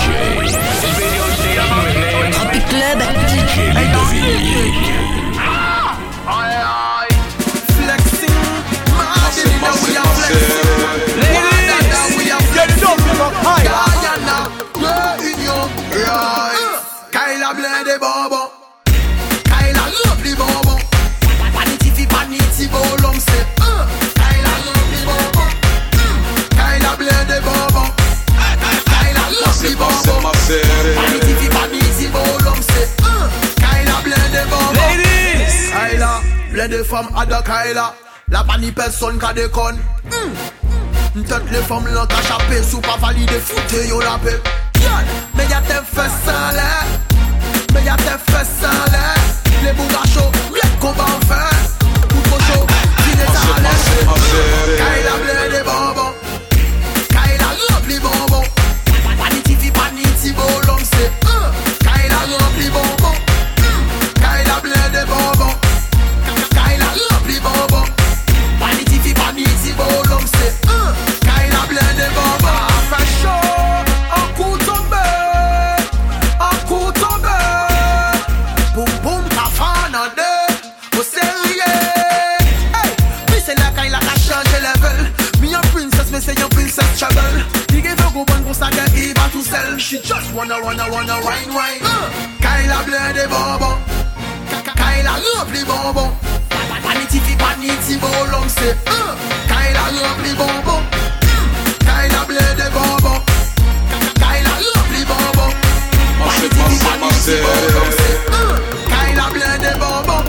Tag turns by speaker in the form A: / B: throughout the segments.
A: DJ. Tropic Club.
B: DJ Ludovic.
C: kay la La pa ni person ka dekon mm. Mtet le fom lan ka chapè Sou pa valide foute yo la pep Yon, me yaten lovely li bonbon. Paniti fi paniti bo long se Kyla lovely li Kyla Kaila ble de bonbon. Kaila rap li bonbon Paniti fi paniti bo long se Kyla ble de bonbon.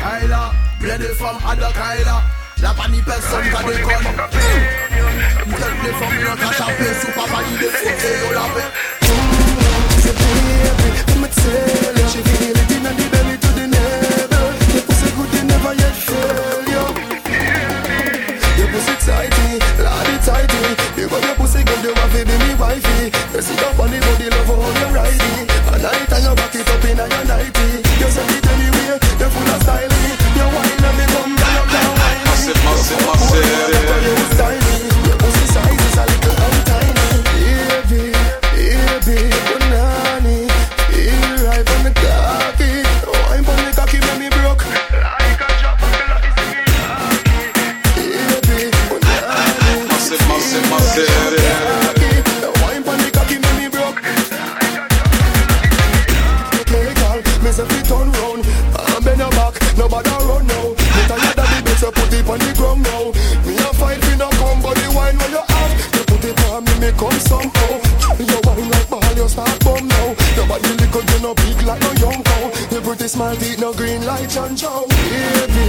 C: Kyla ble de fom ada Kaila. La pani person ka dekon Mwen ple fom yon ka chapen sou pa pa ni de
D: fote yo la me say fit turn round. And bend your back, nobody run now. Me tell you that the bitch you put it on the ground now. Me a fight fi no come but the wine where you have You put it on me, me come somehow. You wine like ball, you start bum now. Your body little, you no big like no young cow. You pretty smile, teeth no green like Chan Chow. Baby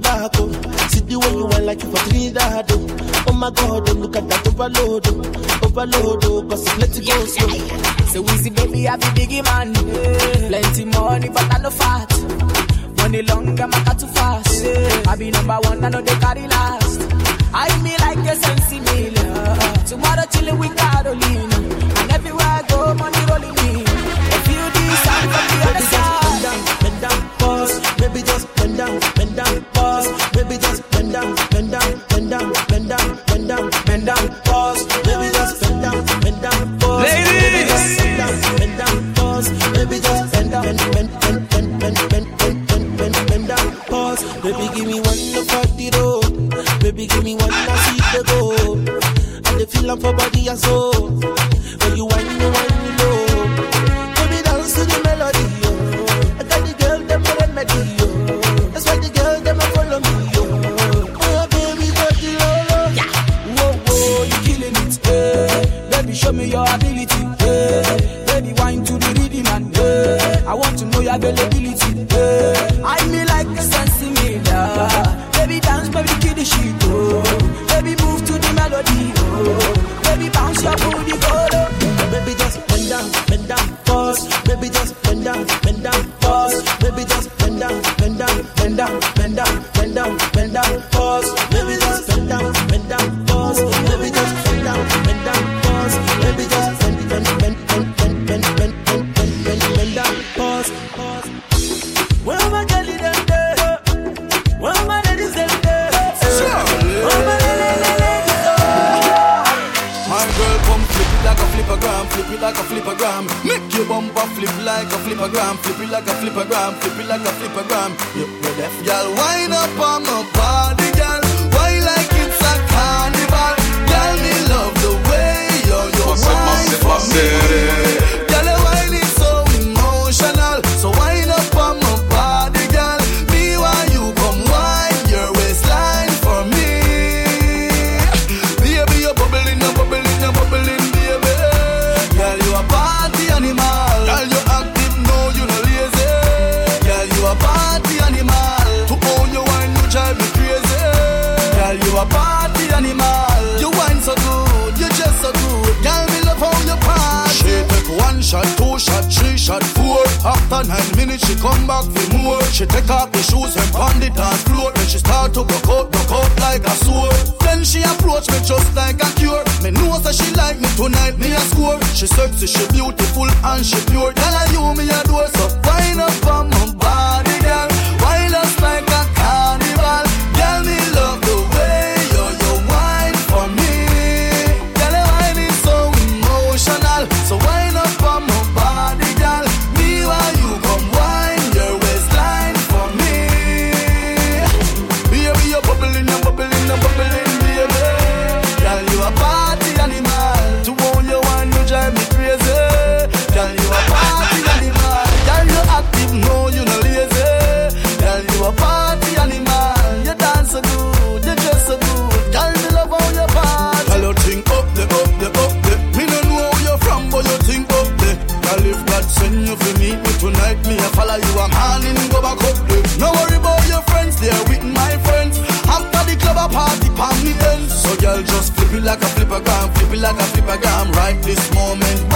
D: back,
E: oh. See the way you want like you for three that, oh. Oh my God, oh, look at that overload, oh. Overload, oh, cause let it go slow.
F: So see baby, I be biggie man. Yeah. Plenty money, but I no fat. Money long, I'm not too fast. Yeah. I be number one, I know they carry last. I me like a sensi million. Tomorrow chillin' with
E: baby, give me one and I see the go. And the feeling for body and soul. When you whine, you whine, you low. Baby, dance to the melody,
F: yo. I got the girl, them a remedy, yo. Oh. That's why the girl, them a follow me, yo. Oh, baby, got low.
E: lolo. Yeah. Whoa, whoa, you killing it, eh? Baby, show me your ability, eh? Baby,
A: whine to the rhythm and, hey. I want to know your availability, eh? flip it like a flipper gram. You, you deaf, y'all. Why shot, two shot, three shot, four. After nine minutes, she come back for more. She take off the shoes and pound it on floor. Then she start to go out, broke out like a sword. Then she approach me just like a cure. Me know that she like me tonight, me a score. She sexy, she beautiful and she pure. Tell her you me a door, so. When you feel meet me tonight, me I follow you I'm morning go back up. No worry about your friends, they are with my friends. After the club, I party palm me end. So girl, just flip it like a flipper gram, flip it like a flipper gram. Right this moment,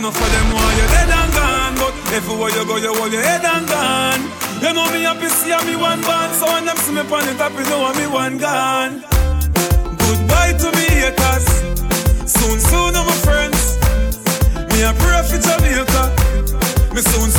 G: enough of them want your head and gone But everywhere you go, you hold your head and gone You know me happy, see me one band So when them see me pan it up, you know me one gone Goodbye to me haters Soon, soon, I'm my friends Me a pray for Jamaica. Me soon,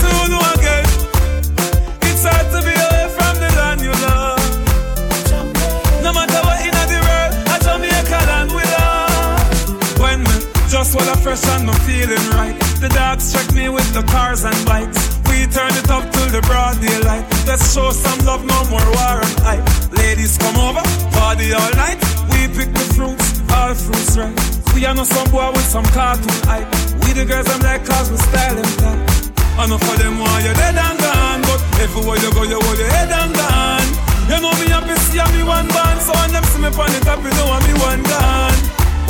G: feeling right, the dogs check me with the cars and bikes. We turn it up till the broad daylight. Let's show some love, no more war and hype. Ladies come over, party all night. We pick the fruits, all fruits right. We are no some boy with some cartoon hype. We the girls I'm like cause we style them tight. Enough of them want you dead and gone, but everywhere you go you hold your head and gone. You know me happy see me one band, so when them see me on the top, you know me one gone.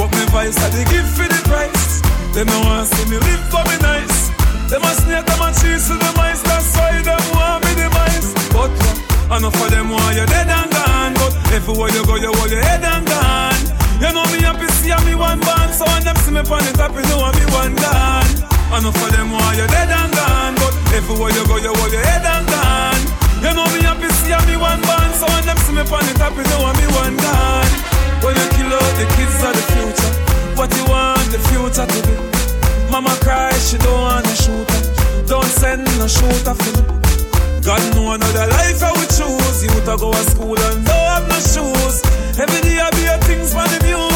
G: But me vice I they give for the price. They no want see me live for me nice. Them a snake, them a cheese to the mice, that's why them want me the mice. But uh, enough of them want you dead and gone, but everywhere you go you hold your head and gone. You know me happy see me one band, so when them see me on the top, you know me one gone. Enough of them want you dead and gone, but everywhere you go you hold your head and gone. You know me happy see me one band, so when them see me on the top, you know me one gone. When you kill out the kids of the future, what you want the future to be. Mama cries, she don't want a shooter. Don't send no shooter for me. God know another life I would choose. You to go to school and don't have no shoes. Every day I be a things for the music.